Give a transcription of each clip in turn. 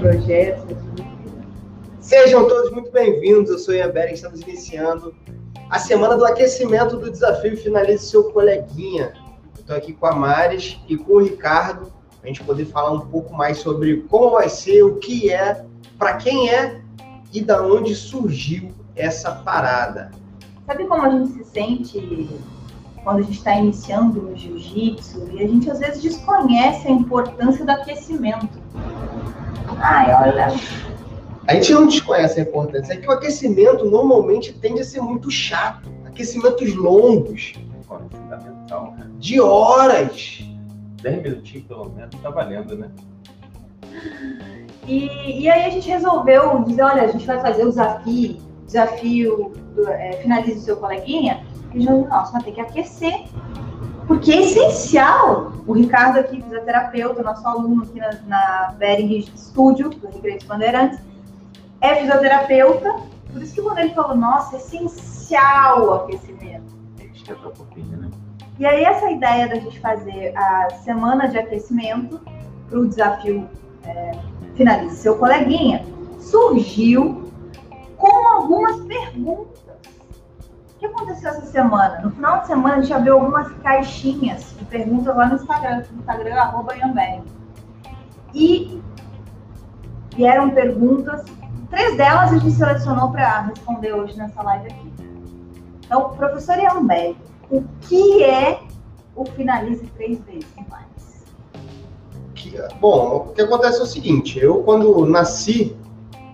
projetos. Sejam todos muito bem-vindos. Eu sou Ian Beren, estamos iniciando a semana do aquecimento do desafio Finalize Seu Coleguinha. Estou aqui com a Maris e com o Ricardo, para a gente poder falar um pouco mais sobre como vai ser, o que é, para quem é e da onde surgiu essa parada. Sabe como a gente se sente quando a gente está iniciando no jiu-jitsu e a gente às vezes desconhece a importância do aquecimento? Ai, olha. A gente não desconhece a importância, é que o aquecimento normalmente tende a ser muito chato. Aquecimentos longos. Fundamental, né? De horas. 10 minutinhos pelo menos tá valendo, né? E, e aí a gente resolveu dizer, olha, a gente vai fazer o desafio, desafio do, é, finalize o seu coleguinha, e a gente nossa, vai ter que aquecer. Porque é essencial. O Ricardo aqui, fisioterapeuta, nosso aluno aqui na, na Bering Studio, do Recreio dos Bandeirantes, é fisioterapeuta. Por isso que quando ele falou, nossa, é essencial o aquecimento. Esquenta um pouquinho, né? E aí essa ideia da gente fazer a semana de aquecimento para o desafio é, Finalize Seu Coleguinha surgiu com algumas perguntas. Que aconteceu essa semana? No final de semana a gente abriu algumas caixinhas de perguntas lá no Instagram, no Instagram, arroba Yambem. E vieram perguntas, três delas a gente selecionou para responder hoje nessa live aqui. Então, professor Yambem, o que é o Finalize Três Vezes Mais? Que- bom, o que acontece é o seguinte, eu quando nasci,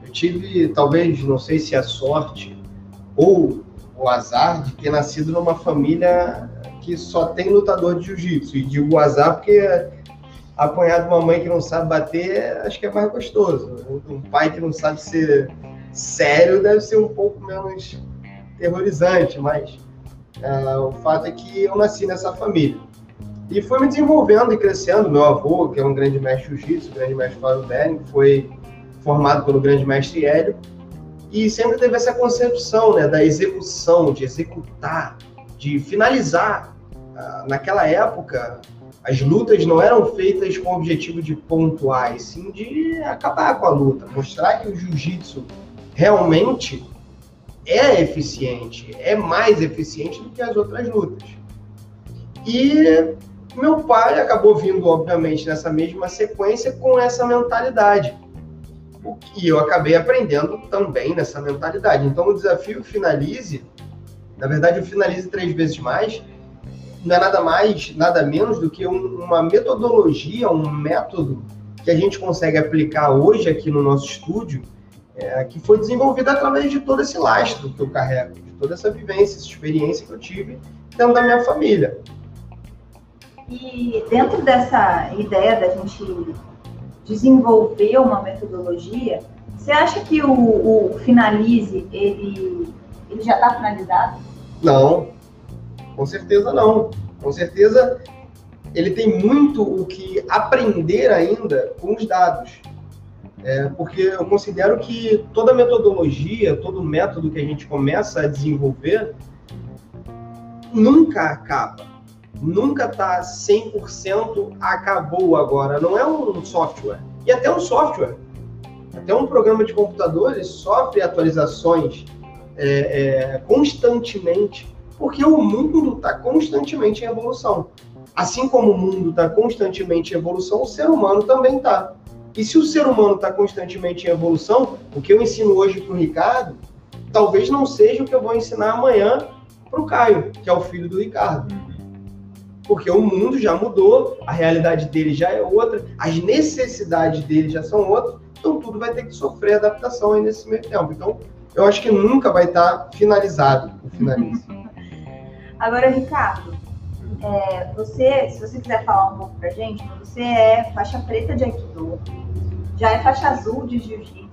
eu tive, talvez, não sei se a sorte ou o azar de ter nascido numa família que só tem lutador de jiu-jitsu. E digo azar porque apanhar de uma mãe que não sabe bater, acho que é mais gostoso. Um pai que não sabe ser sério deve ser um pouco menos terrorizante, mas ah, o fato é que eu nasci nessa família. E foi me desenvolvendo e crescendo. Meu avô, que é um grande mestre jiu-jitsu, grande mestre Flávio Bering, foi formado pelo grande mestre Hélio. E sempre teve essa concepção né, da execução, de executar, de finalizar. Ah, naquela época, as lutas não eram feitas com o objetivo de pontuar, e sim de acabar com a luta, mostrar que o jiu-jitsu realmente é eficiente, é mais eficiente do que as outras lutas. E meu pai acabou vindo, obviamente, nessa mesma sequência com essa mentalidade. O que eu acabei aprendendo também nessa mentalidade. Então, o desafio finalize, na verdade, o finalize três vezes mais, não é nada mais, nada menos do que um- uma metodologia, um método que a gente consegue aplicar hoje aqui no nosso estúdio, é, que foi desenvolvido através de todo esse lastro que eu carrego, de toda essa vivência, essa experiência que eu tive dentro da minha família. E dentro dessa ideia da gente desenvolver uma metodologia, você acha que o, o Finalize, ele, ele já está finalizado? Não, com certeza não. Com certeza ele tem muito o que aprender ainda com os dados. É, porque eu considero que toda metodologia, todo método que a gente começa a desenvolver nunca acaba. Nunca está 100% acabou agora. Não é um software. E até um software. Até um programa de computador ele sofre atualizações é, é, constantemente porque o mundo está constantemente em evolução. Assim como o mundo está constantemente em evolução, o ser humano também está. E se o ser humano está constantemente em evolução, o que eu ensino hoje para o Ricardo, talvez não seja o que eu vou ensinar amanhã para o Caio, que é o filho do Ricardo. Porque o mundo já mudou, a realidade dele já é outra, as necessidades dele já são outras, então tudo vai ter que sofrer adaptação aí nesse meio tempo. Então, eu acho que nunca vai estar finalizado o finalize. Agora, Ricardo, é, você, se você quiser falar um pouco pra gente, você é faixa preta de Aikido, já é faixa azul de Jiu-Jitsu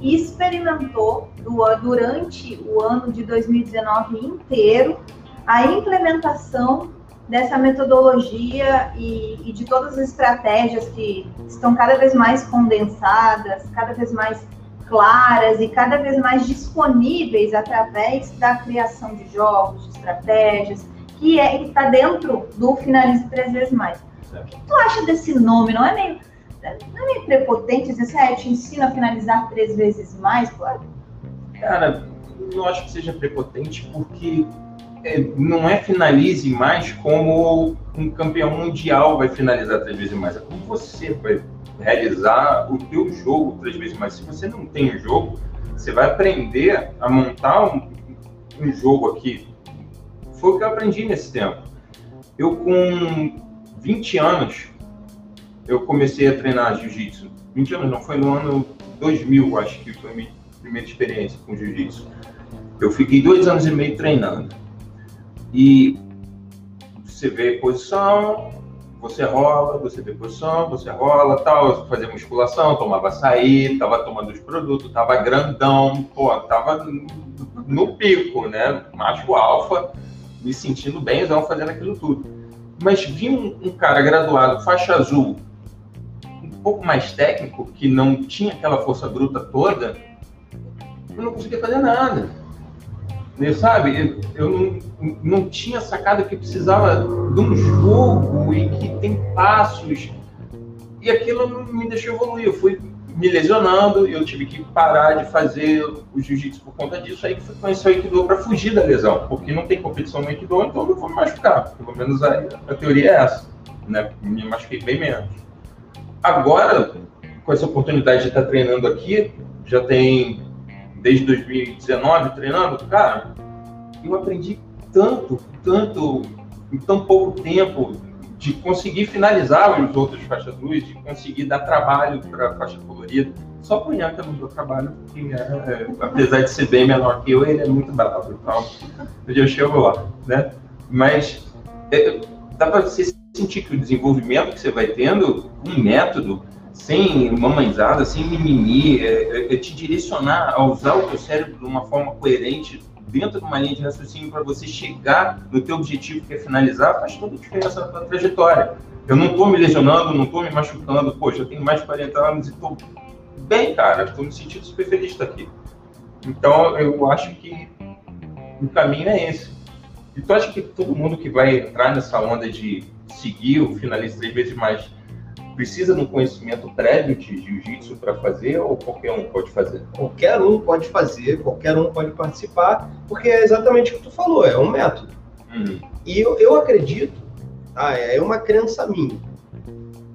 e experimentou do- durante o ano de 2019 inteiro a implementação dessa metodologia e, e de todas as estratégias que estão cada vez mais condensadas, cada vez mais claras e cada vez mais disponíveis através da criação de jogos, de estratégias, que é, está dentro do Finalize Três Vezes Mais. O que tu acha desse nome? Não é meio Não é meio prepotente dizer assim, ah, eu te ensino a finalizar três vezes mais? Claro. Cara, não acho que seja prepotente, porque não é finalize mais como um campeão mundial vai finalizar três vezes mais. É como você vai realizar o teu jogo três vezes mais. Se você não tem o jogo, você vai aprender a montar um, um jogo aqui. Foi o que eu aprendi nesse tempo. Eu com 20 anos, eu comecei a treinar jiu-jitsu. 20 anos não, foi no ano 2000, acho que foi a minha primeira experiência com jiu-jitsu. Eu fiquei dois anos e meio treinando. E você vê posição, você rola, você vê posição, você rola, tal, fazia musculação, tomava açaí, tava tomando os produtos, tava grandão, pô, tava no pico, né? Macho alfa, me sentindo bem, então fazendo aquilo tudo. Mas vi um, um, cara graduado, faixa azul, um pouco mais técnico, que não tinha aquela força bruta toda, eu não conseguia fazer nada. Eu, sabe, eu não, não tinha sacado que precisava de um jogo e que tem passos. E aquilo não me deixou evoluir. Eu fui me lesionando, eu tive que parar de fazer o jiu-jitsu por conta disso. Aí fui conhecer o Aikido para fugir da lesão, porque não tem competição no Aikido, então eu não vou me machucar. Pelo menos a, a teoria é essa. Né? Me machuquei bem menos. Agora, com essa oportunidade de estar treinando aqui, já tem desde 2019 treinando, cara, eu aprendi tanto, tanto, em tão pouco tempo, de conseguir finalizar os outros faixas luz, de conseguir dar trabalho para a faixa colorida. Só o Ian que não deu trabalho, porque, é, é, apesar de ser bem menor que eu, ele é muito bravo. Então, eu chego lá, né? Mas é, dá para você sentir que o desenvolvimento que você vai tendo, um método, sem mamãezada, sem mimimi, é, é, é, te direcionar a usar o teu cérebro de uma forma coerente dentro de uma linha de raciocínio para você chegar no teu objetivo que é finalizar, faz toda a diferença na tua trajetória. Eu não estou me lesionando, não estou me machucando, poxa, eu tenho mais de 40 anos e estou bem, cara, estou me sentindo super feliz estar aqui. Então, eu acho que o caminho é esse. E tu acha que todo mundo que vai entrar nessa onda de seguir o finalista três vezes mais precisa de um conhecimento prévio de jiu-jitsu para fazer ou qualquer um pode fazer? Qualquer um pode fazer, qualquer um pode participar, porque é exatamente o que tu falou, é um método. Uhum. E eu, eu acredito, tá, é uma crença minha,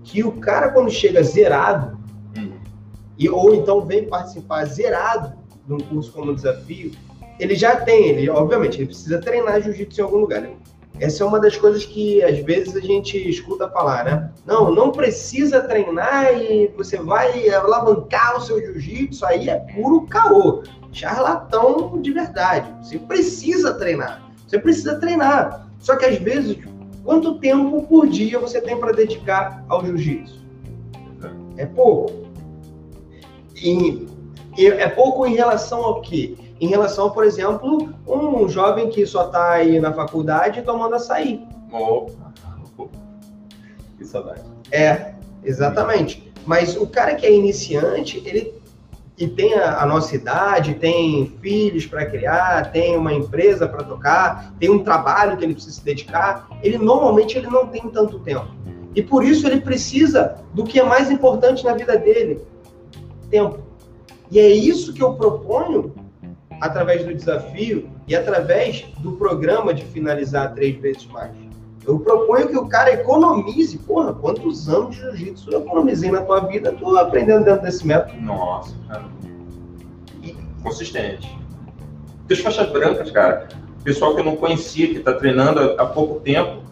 que o cara quando chega zerado, uhum. e, ou então vem participar zerado de um curso como desafio, ele já tem, ele obviamente, ele precisa treinar jiu-jitsu em algum lugar. Essa é uma das coisas que às vezes a gente escuta falar, né? Não, não precisa treinar e você vai alavancar o seu jiu-jitsu, aí é puro caô. Charlatão de verdade. Você precisa treinar. Você precisa treinar. Só que às vezes, quanto tempo por dia você tem para dedicar ao jiu-jitsu? É pouco. E, é pouco em relação ao quê? Em relação, por exemplo, um jovem que só está aí na faculdade tomando açaí. Oh. Que saudade. É, exatamente. Mas o cara que é iniciante, ele e tem a, a nossa idade, tem filhos para criar, tem uma empresa para tocar, tem um trabalho que ele precisa se dedicar, ele normalmente ele não tem tanto tempo. E por isso ele precisa do que é mais importante na vida dele, tempo. E é isso que eu proponho através do desafio e através do programa de finalizar três vezes mais. Eu proponho que o cara economize, porra, quantos anos de jiu-jitsu eu economizei na tua vida, tu aprendendo dentro desse método. Nossa, cara. E consistente. As faixas brancas, cara, pessoal que eu não conhecia, que está treinando há pouco tempo,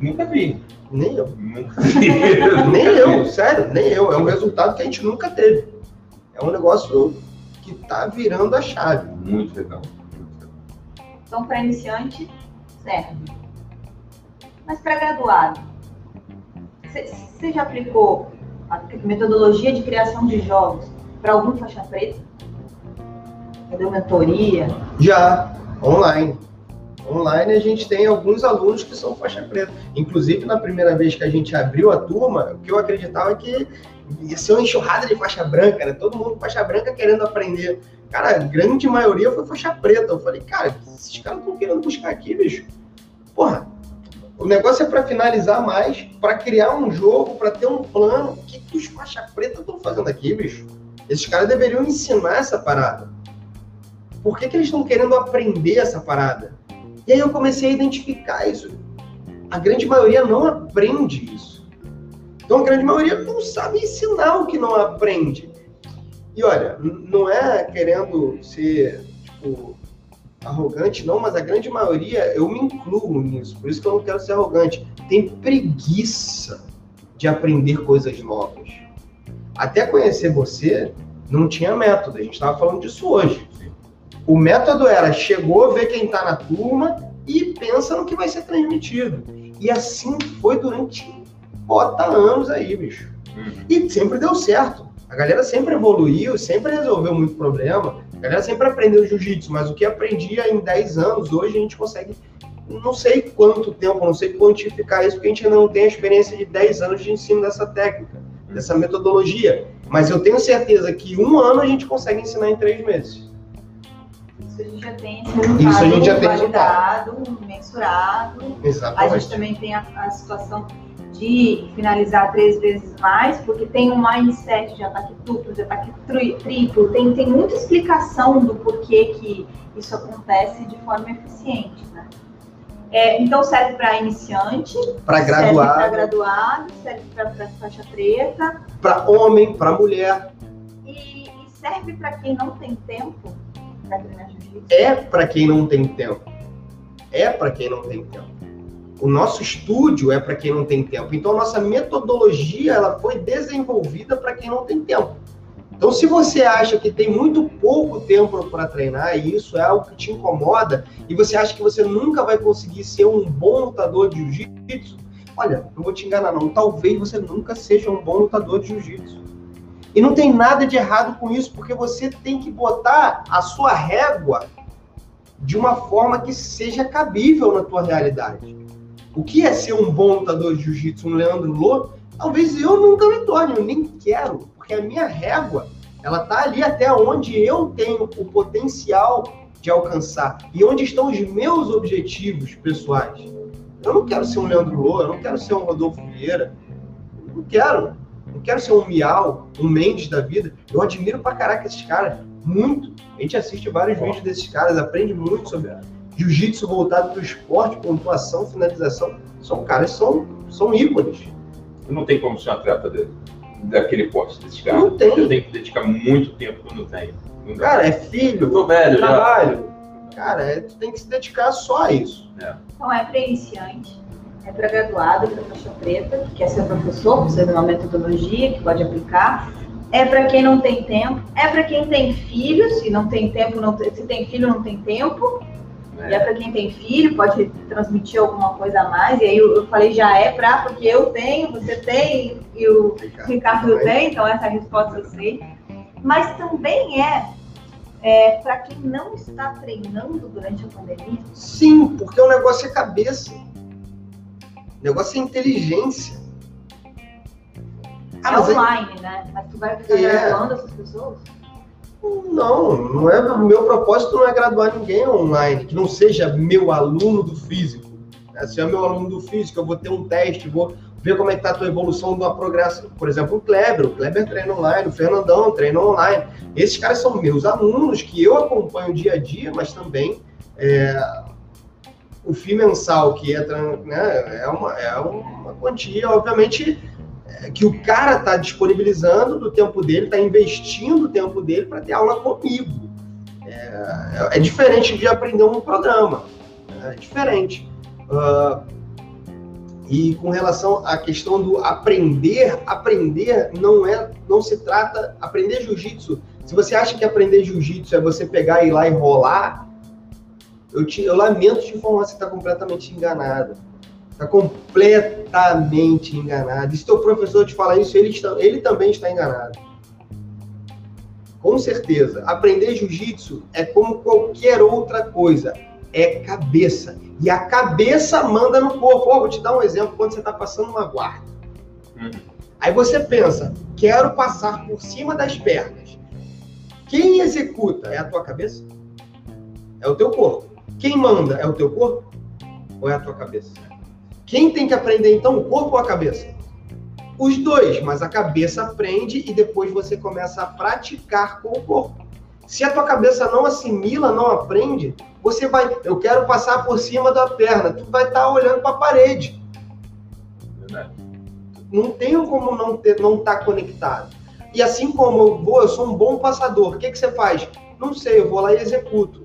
nunca vi. Nem eu. Nunca vi. nem eu, sério, nem eu. É um resultado que a gente nunca teve. É um negócio que está virando a chave. Muito legal. Então, para iniciante, serve. Mas para graduado, você já aplicou a metodologia de criação de jogos para algum faixa preta? Já deu mentoria? Já, online. Online a gente tem alguns alunos que são faixa preta. Inclusive, na primeira vez que a gente abriu a turma, o que eu acreditava é que ia ser uma enxurrada de faixa branca, né? Todo mundo faixa branca querendo aprender. Cara, a grande maioria foi faixa preta. Eu falei, cara, esses caras estão querendo buscar aqui, bicho. Porra, O negócio é para finalizar mais, para criar um jogo, para ter um plano. O que, que os faixa preta estão fazendo aqui, bicho? Esses caras deveriam ensinar essa parada. Por que, que eles estão querendo aprender essa parada? E aí eu comecei a identificar isso. A grande maioria não aprende isso. Então a grande maioria não sabe ensinar o que não aprende. E olha, não é querendo ser, tipo, arrogante, não, mas a grande maioria, eu me incluo nisso, por isso que eu não quero ser arrogante, tem preguiça de aprender coisas novas. Até conhecer você, não tinha método, a gente estava falando disso hoje. O método era, chegou, vê quem está na turma e pensa no que vai ser transmitido. E assim foi durante bota anos aí, bicho. Uhum. E sempre deu certo. A galera sempre evoluiu, sempre resolveu muito problema. A galera sempre aprendeu jiu-jitsu, mas o que aprendia em 10 anos, hoje a gente consegue, não sei quanto tempo, não sei quantificar isso, porque a gente ainda não tem a experiência de 10 anos de ensino dessa técnica, dessa metodologia. Mas eu tenho certeza que um ano a gente consegue ensinar em três meses. Isso a gente já tem resultado Isso a gente já tem validado, mensurado. Exatamente. A gente também tem a, a situação de finalizar três vezes mais, porque tem um mindset de ataque duplo, de ataque triplo, tem, tem muita explicação do porquê que isso acontece de forma eficiente, né? É, então serve para iniciante, para graduado, para graduado, serve para faixa preta, para homem, para mulher. E, e serve para quem não tem tempo para treinar jiu-jitsu. É para quem não tem tempo. É para quem não tem tempo. O nosso estúdio é para quem não tem tempo. Então, a nossa metodologia ela foi desenvolvida para quem não tem tempo. Então, se você acha que tem muito pouco tempo para treinar e isso é algo que te incomoda, e você acha que você nunca vai conseguir ser um bom lutador de jiu-jitsu, olha, não vou te enganar não, talvez você nunca seja um bom lutador de jiu-jitsu. E não tem nada de errado com isso, porque você tem que botar a sua régua de uma forma que seja cabível na tua realidade o que é ser um bom lutador de jiu-jitsu, um Leandro Lô, talvez eu nunca me torne, eu nem quero, porque a minha régua, ela tá ali até onde eu tenho o potencial de alcançar e onde estão os meus objetivos pessoais. Eu não quero ser um Leandro Lô, eu não quero ser um Rodolfo Vieira, eu não quero. Não quero ser um Miau, um Mendes da vida. Eu admiro pra caraca esses caras, muito. A gente assiste vários vídeos desses caras, aprende muito sobre jiu-jitsu voltado para o esporte, pontuação, finalização, são caras são, são ícones. Não tem como ser um atleta dele, daquele porte desses caras. Não tem. Eu tenho que dedicar muito tempo quando tem. Cara, é filho, eu tô velho, trabalho. Já. Cara, é, tu tem que se dedicar só a isso. É. Então é para iniciante, é para graduado, para faixa preta, que quer ser professor, precisa de uma metodologia que pode aplicar. É para quem não tem tempo, é para quem tem filhos, se não tem tempo, não tem, se tem filho não tem tempo, é. E é para quem tem filho, pode transmitir alguma coisa a mais. E aí eu, eu falei, já é para, porque eu tenho, você tem, e o Ricardo, Ricardo tem, então essa resposta eu sei. Mas também é, é para quem não está treinando durante a pandemia. Sim, porque o negócio é cabeça. O negócio é inteligência. Ah, é online, aí... né? Mas tu vai ficar é... gravando essas pessoas? Não, não é, meu propósito não é graduar ninguém online, que não seja meu aluno do físico. É, se é meu aluno do físico, eu vou ter um teste, vou ver como é que está a tua evolução uma progressão. Por exemplo, o Kleber, o Kleber treina online, o Fernandão treina online. Esses caras são meus alunos que eu acompanho dia a dia, mas também é, o FII mensal, que é, né, é, uma, é uma quantia, obviamente, que o cara está disponibilizando do tempo dele, está investindo o tempo dele para ter aula comigo. É, é, diferente de aprender um programa. É diferente. Uh, e com relação à questão do aprender, aprender não é, não se trata aprender jiu-jitsu. Se você acha que aprender jiu-jitsu é você pegar e ir lá e rolar, eu, te, eu lamento te informar, você está completamente enganado. Está completamente enganado. E se teu professor te falar isso, ele, está, ele também está enganado. Com certeza. Aprender jiu-jitsu é como qualquer outra coisa. É cabeça. E a cabeça manda no corpo. Oh, vou te dar um exemplo quando você está passando uma guarda. Uhum. Aí você pensa, quero passar por cima das pernas. Quem executa é a tua cabeça? É o teu corpo. Quem manda é o teu corpo? Ou é a tua cabeça? Quem tem que aprender então, o corpo ou a cabeça? Os dois, mas a cabeça aprende e depois você começa a praticar com o corpo. Se a tua cabeça não assimila, não aprende, você vai, eu quero passar por cima da perna, tu vai estar tá olhando para a parede. Verdade. Não tenho como não ter, não estar tá conectado. E assim como eu vou, eu sou um bom passador. O que, que você faz? Não sei, eu vou lá e executo.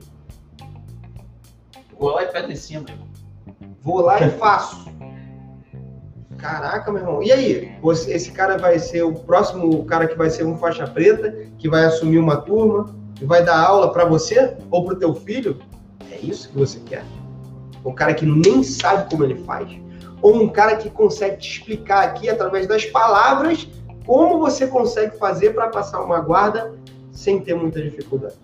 Vou lá e pé em cima. Vou lá e faço. Caraca, meu irmão. E aí? esse cara vai ser o próximo cara que vai ser um faixa preta, que vai assumir uma turma, que vai dar aula para você ou para o teu filho? É isso que você quer? Um cara que nem sabe como ele faz? Ou um cara que consegue te explicar aqui através das palavras como você consegue fazer para passar uma guarda sem ter muita dificuldade?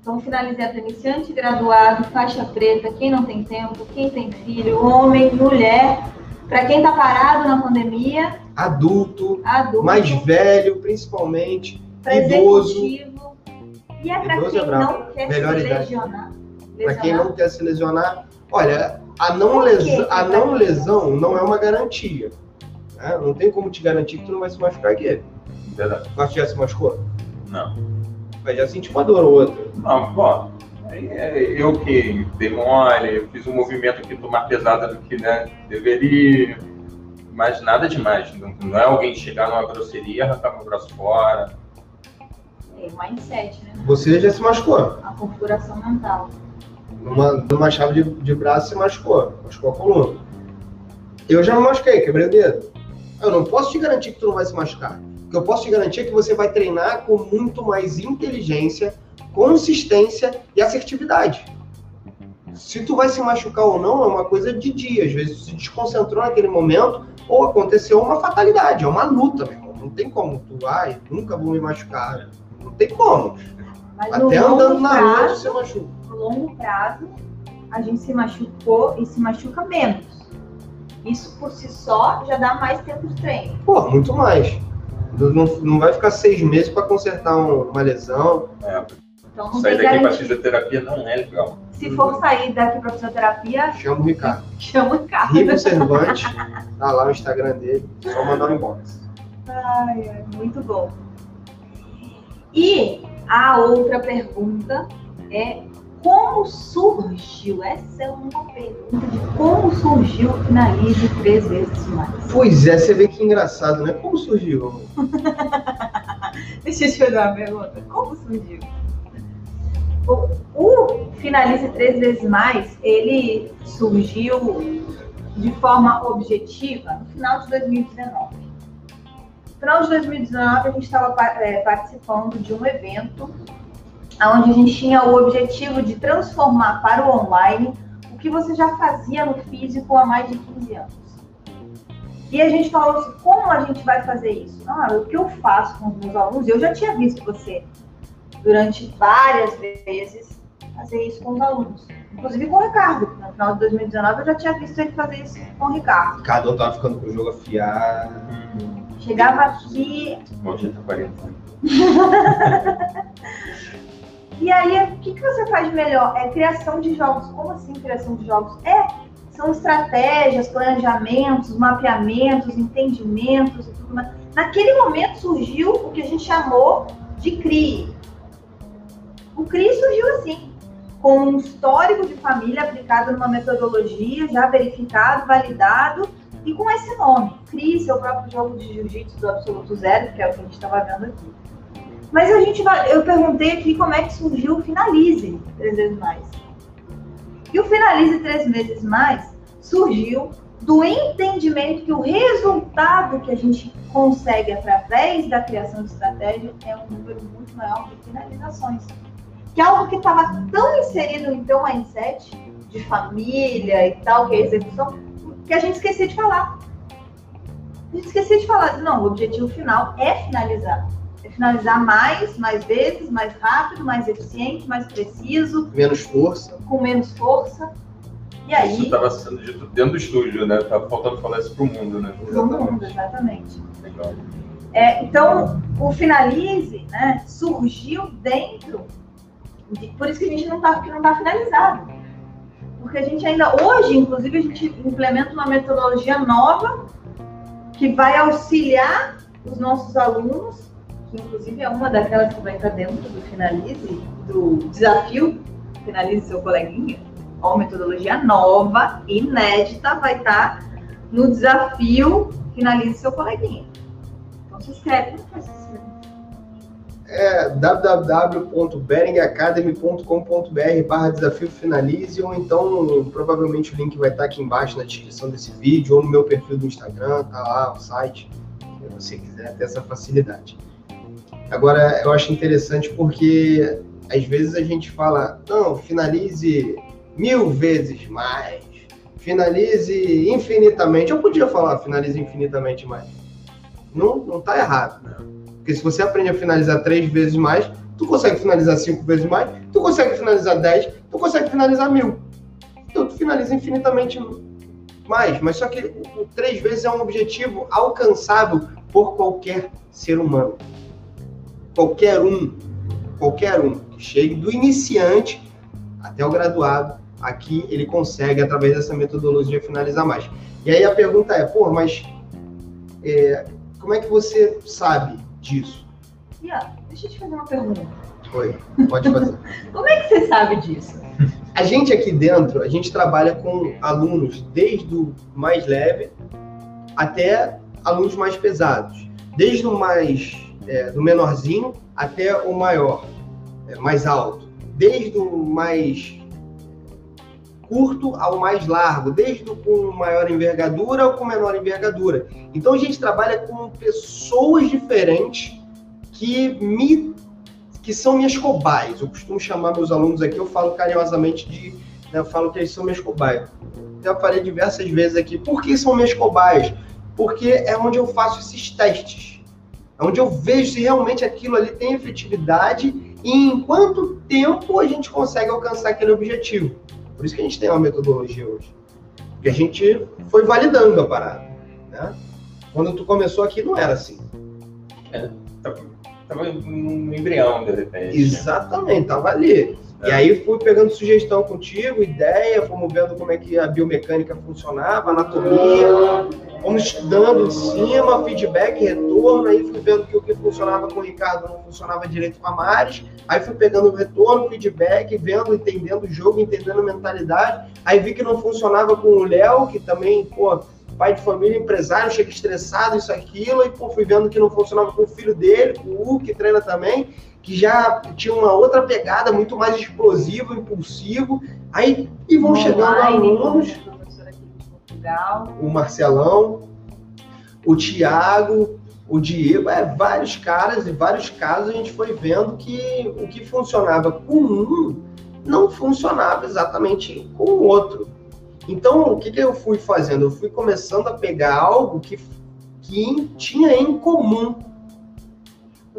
Então, finalizei para iniciante, graduado, faixa preta, quem não tem tempo, quem tem filho, homem, mulher, para quem está parado na pandemia. Adulto, adulto mais velho, principalmente, idoso. E é para quem é não quer Melhor se lesionar. Para quem não quer se lesionar, olha, a não, lesão, a não lesão não é uma garantia. Né? Não tem como te garantir que tu não vai se machucar aqui. Verdade. Mas já se machucou? Não. Mas já senti uma dor ou outra. Não, pô. É eu que dei mole, fiz um movimento aqui tomar pesada do que né, deveria, mas nada demais. Não, não é alguém chegar numa grosseria, arrancar meu braço fora. É o mindset, né? Você já se machucou. A configuração mental. Numa, numa chave de, de braço se machucou, machucou a coluna. Eu já me machuquei, quebrei o dedo. Eu não posso te garantir que tu não vai se machucar. O que eu posso te garantir é que você vai treinar com muito mais inteligência, consistência e assertividade. Se tu vai se machucar ou não é uma coisa de dia. Às vezes tu se desconcentrou naquele momento ou aconteceu uma fatalidade, é uma luta, meu irmão. Não tem como tu, ai, nunca vou me machucar. Não tem como. Mas Até andando na rua você machuca. No longo prazo, a gente se machucou e se machuca menos. Isso por si só já dá mais tempo de treino. Pô, muito mais. Não, não vai ficar seis meses para consertar uma lesão. É. Então, sair daqui para fisioterapia não é legal. Se for sair daqui para fisioterapia, chama o Ricardo. Chama o Ricardo. Rico Cervantes, tá lá o Instagram dele, só mandar um inbox. Ai, ai, muito bom. E a outra pergunta é como surgiu? Essa é uma pergunta de como surgiu o Finalize três vezes mais. Pois é, você vê que engraçado, né? Como surgiu? Deixa eu te fazer uma pergunta. Como surgiu? O, o Finalize três vezes mais, ele surgiu de forma objetiva no final de 2019. No final de 2019, a gente estava é, participando de um evento onde a gente tinha o objetivo de transformar para o online o que você já fazia no físico há mais de 15 anos. E a gente falou assim, como a gente vai fazer isso? Ah, o que eu faço com os meus alunos, eu já tinha visto você durante várias vezes fazer isso com os alunos. Inclusive com o Ricardo. No final de 2019 eu já tinha visto ele fazer isso com o Ricardo. Ricardo tava ficando com o jogo afiado. Chegava aqui. Bom, já tá 40 E aí, o que, que você faz melhor? É criação de jogos. Como assim criação de jogos? É, são estratégias, planejamentos, mapeamentos, entendimentos e tudo mais. Naquele momento surgiu o que a gente chamou de CRI. O CRI surgiu assim, com um histórico de família aplicado numa metodologia já verificado, validado e com esse nome, CRI, seu próprio jogo de jiu-jitsu do absoluto zero, que é o que a gente estava vendo aqui. Mas a gente vai, eu perguntei aqui como é que surgiu o Finalize três vezes mais. E o Finalize três vezes mais surgiu do entendimento que o resultado que a gente consegue através da criação de estratégia é um número muito maior de finalizações. Que é algo que estava tão inserido no teu mindset de família e tal, que é execução, que a gente esquecia de falar. A gente esquecia de falar, não, o objetivo final é finalizar finalizar mais, mais vezes, mais rápido, mais eficiente, mais preciso. Menos força. Com menos força. E aí. Isso estava sendo dito dentro do estúdio, né? Tava faltando falar isso para o mundo, né? Para o mundo, exatamente. Legal. É, então, o Finalize né, surgiu dentro. De, por isso que a gente não está não tá finalizado. porque a gente ainda, hoje, inclusive, a gente implementa uma metodologia nova que vai auxiliar os nossos alunos, que inclusive é uma daquelas que vai estar dentro do Finalize, do desafio Finalize seu coleguinha. Ó, metodologia nova, inédita, vai estar no desafio Finalize seu coleguinha. Então se inscreve, não faz é www.beringacademy.com.br barra desafio finalize ou então provavelmente o link vai estar aqui embaixo na descrição desse vídeo ou no meu perfil do Instagram, tá lá o site, se você quiser ter essa facilidade. Agora, eu acho interessante porque às vezes a gente fala, não, finalize mil vezes mais, finalize infinitamente. Eu podia falar finalize infinitamente mais. Não, não tá errado. Não porque se você aprende a finalizar três vezes mais, tu consegue finalizar cinco vezes mais, tu consegue finalizar dez, tu consegue finalizar mil. Então tu finaliza infinitamente mais. Mas só que o, o três vezes é um objetivo alcançável por qualquer ser humano. Qualquer um. Qualquer um que chegue do iniciante até o graduado, aqui ele consegue, através dessa metodologia, finalizar mais. E aí a pergunta é, pô, mas é, como é que você sabe disso? Ian, deixa eu te fazer uma pergunta. Oi, pode fazer. Como é que você sabe disso? A gente aqui dentro, a gente trabalha com alunos desde o mais leve até alunos mais pesados. Desde o mais é, do menorzinho até o maior, é, mais alto. Desde o mais curto ao mais largo, desde o com maior envergadura ao com menor envergadura. Então a gente trabalha com pessoas diferentes que me que são minhas cobaias. Eu costumo chamar meus alunos aqui, eu falo carinhosamente de, né, eu falo que eles são minhas cobaias. Já falei diversas vezes aqui, por que são minhas cobaias? Porque é onde eu faço esses testes. Onde eu vejo se realmente aquilo ali tem efetividade e em quanto tempo a gente consegue alcançar aquele objetivo. Por isso que a gente tem uma metodologia hoje. Porque a gente foi validando a parada. Né? Quando tu começou aqui, não era assim. É, tava no embrião, de repente. Exatamente, tava ali. É. E aí fui pegando sugestão contigo, ideia, fomos vendo como é que a biomecânica funcionava, anatomia, fomos estudando em cima, feedback, retorno, aí fui vendo que o que funcionava com o Ricardo não funcionava direito com a Maris, aí fui pegando o retorno, feedback, vendo, entendendo o jogo, entendendo a mentalidade, aí vi que não funcionava com o Léo, que também, pô, pai de família, empresário, chega estressado, isso, aquilo, e pô, fui vendo que não funcionava com o filho dele, com o U, que treina também, que já tinha uma outra pegada muito mais explosivo, impulsivo. Aí e vão Online, chegando alunos. O Marcelão, o Tiago, o Diego, é, vários caras e vários casos a gente foi vendo que o que funcionava com um não funcionava exatamente com o outro. Então, o que, que eu fui fazendo? Eu fui começando a pegar algo que, que tinha em comum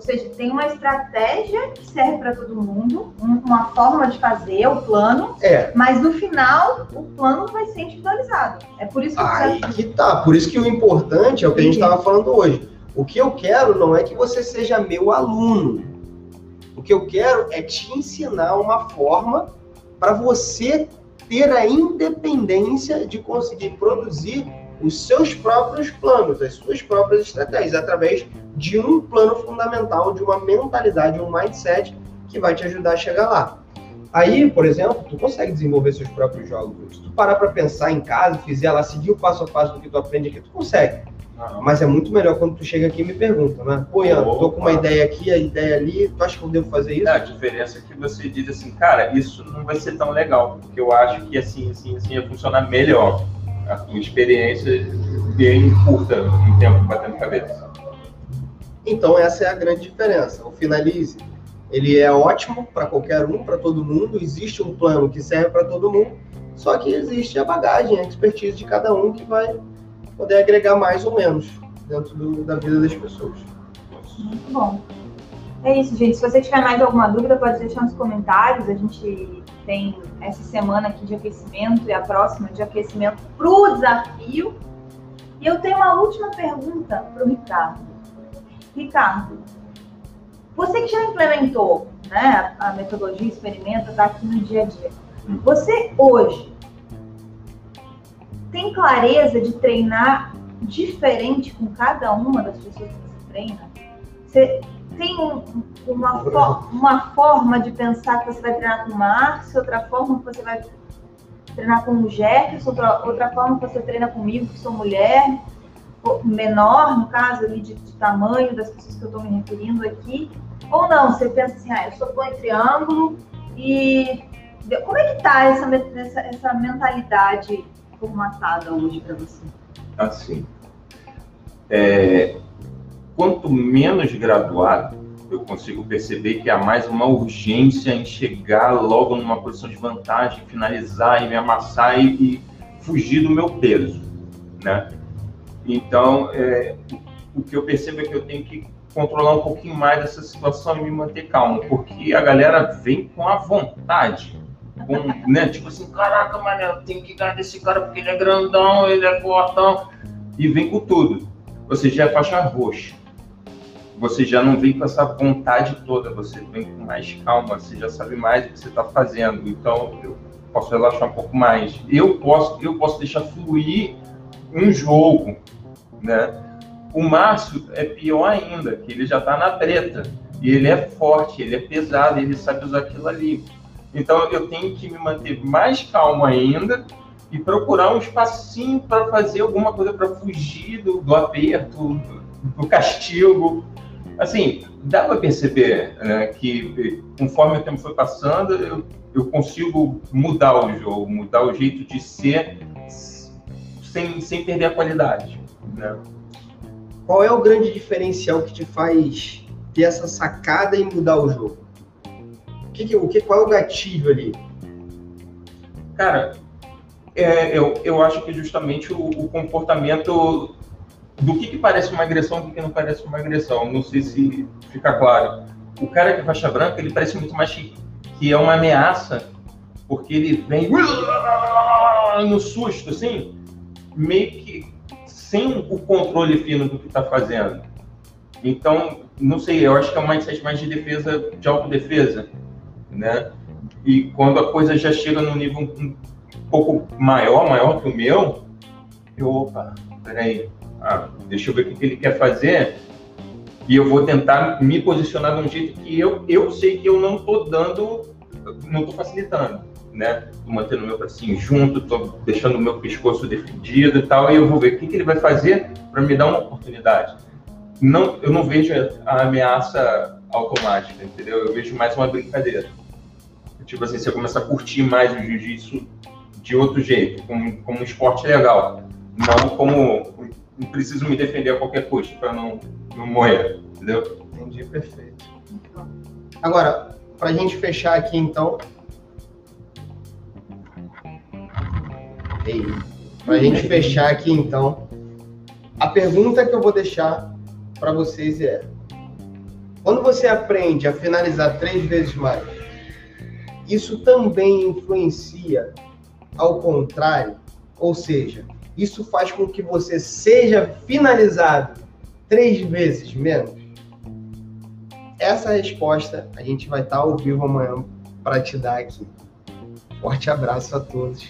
ou seja, tem uma estratégia que serve para todo mundo, uma forma de fazer, o plano, é. mas no final o plano vai ser individualizado. É por isso que Aí que tá. Por isso que o importante é o que a gente estava falando hoje. O que eu quero não é que você seja meu aluno. O que eu quero é te ensinar uma forma para você ter a independência de conseguir produzir os seus próprios planos, as suas próprias estratégias, através de um plano fundamental, de uma mentalidade, um mindset que vai te ajudar a chegar lá. Aí, por exemplo, tu consegue desenvolver seus próprios jogos. Se tu parar para pensar em casa, fizer lá, seguir o passo a passo do que tu aprende aqui, tu consegue. Mas é muito melhor quando tu chega aqui e me pergunta, né? Pô, Ian, tô com uma ideia aqui, a ideia ali, tu acha que eu devo fazer isso? a diferença é que você diz assim, cara, isso não vai ser tão legal, porque eu acho que assim, assim, assim ia funcionar melhor a tua experiência bem curta em tempo batendo cabeça. Então essa é a grande diferença. O Finalize, ele é ótimo para qualquer um, para todo mundo. Existe um plano que serve para todo mundo, só que existe a bagagem, a expertise de cada um que vai poder agregar mais ou menos dentro do, da vida das pessoas. Muito bom. É isso, gente. Se você tiver mais alguma dúvida, pode deixar nos comentários. A gente tem essa semana aqui de aquecimento e a próxima de aquecimento para o desafio. E eu tenho uma última pergunta para o Ricardo. Ricardo, você que já implementou né, a metodologia, experimenta, está aqui no dia a dia. Você hoje tem clareza de treinar diferente com cada uma das pessoas que você treina? Você tem um, uma, uma forma de pensar que você vai treinar com o Márcio, outra forma que você vai treinar com o Jefferson, outra, outra forma que você treina comigo, que sou mulher, menor, no caso ali de, de tamanho das pessoas que eu estou me referindo aqui, ou não, você pensa assim, ah, eu sou bom em triângulo e como é que tá essa, essa, essa mentalidade formatada hoje para você? Assim, é, quanto menos graduado, eu consigo perceber que há mais uma urgência em chegar logo numa posição de vantagem, finalizar e me amassar e, e fugir do meu peso, né? Então, é, o que eu percebo é que eu tenho que controlar um pouquinho mais dessa situação e me manter calmo, porque a galera vem com a vontade, com, né? Tipo assim, caraca, mano, eu tenho que ganhar desse cara porque ele é grandão, ele é fortão, e vem com tudo. Você já é faixa roxa você já não vem com essa vontade toda, você vem com mais calma, você já sabe mais o que você está fazendo. Então, eu posso relaxar um pouco mais. Eu posso, eu posso deixar fluir um jogo, né? O Márcio é pior ainda, que ele já está na treta. E ele é forte, ele é pesado, ele sabe usar aquilo ali. Então eu tenho que me manter mais calmo ainda e procurar um espacinho para fazer alguma coisa para fugir do, do aperto, do castigo. Assim, dá para perceber né, que conforme o tempo foi passando, eu, eu consigo mudar o jogo, mudar o jeito de ser sem, sem perder a qualidade. Né? Qual é o grande diferencial que te faz ter essa sacada e mudar o jogo? O que, o que, qual é o gatilho ali? Cara, é, eu, eu acho que justamente o, o comportamento do que, que parece uma agressão e do que não parece uma agressão. Não sei se fica claro. O cara que é faixa branca, ele parece muito mais que, que é uma ameaça, porque ele vem no susto, assim, meio que sem o controle fino do que está fazendo. Então, não sei, eu acho que é um mindset mais de defesa, de autodefesa, né? E quando a coisa já chega num nível um pouco maior, maior que o meu, eu, opa, peraí, ah, deixa eu ver o que ele quer fazer e eu vou tentar me posicionar de um jeito que eu, eu sei que eu não estou dando, não estou facilitando, né? Tô mantendo o meu bracinho junto, estou deixando o meu pescoço defendido e tal, e eu vou ver o que, que ele vai fazer para me dar uma oportunidade. Não, eu não vejo a ameaça automática, entendeu? Eu vejo mais uma brincadeira. Tipo assim, se eu começar a curtir mais o jiu-jitsu de outro jeito, como, como um esporte legal, não como preciso me defender a qualquer custo para não, não morrer, entendeu? Entendi, perfeito. Agora, para a gente fechar aqui então. Para a gente fechar aqui então, a pergunta que eu vou deixar para vocês é: quando você aprende a finalizar três vezes mais, isso também influencia ao contrário? Ou seja, isso faz com que você seja finalizado três vezes menos? Essa resposta a gente vai estar ao vivo amanhã para te dar aqui. Forte abraço a todos.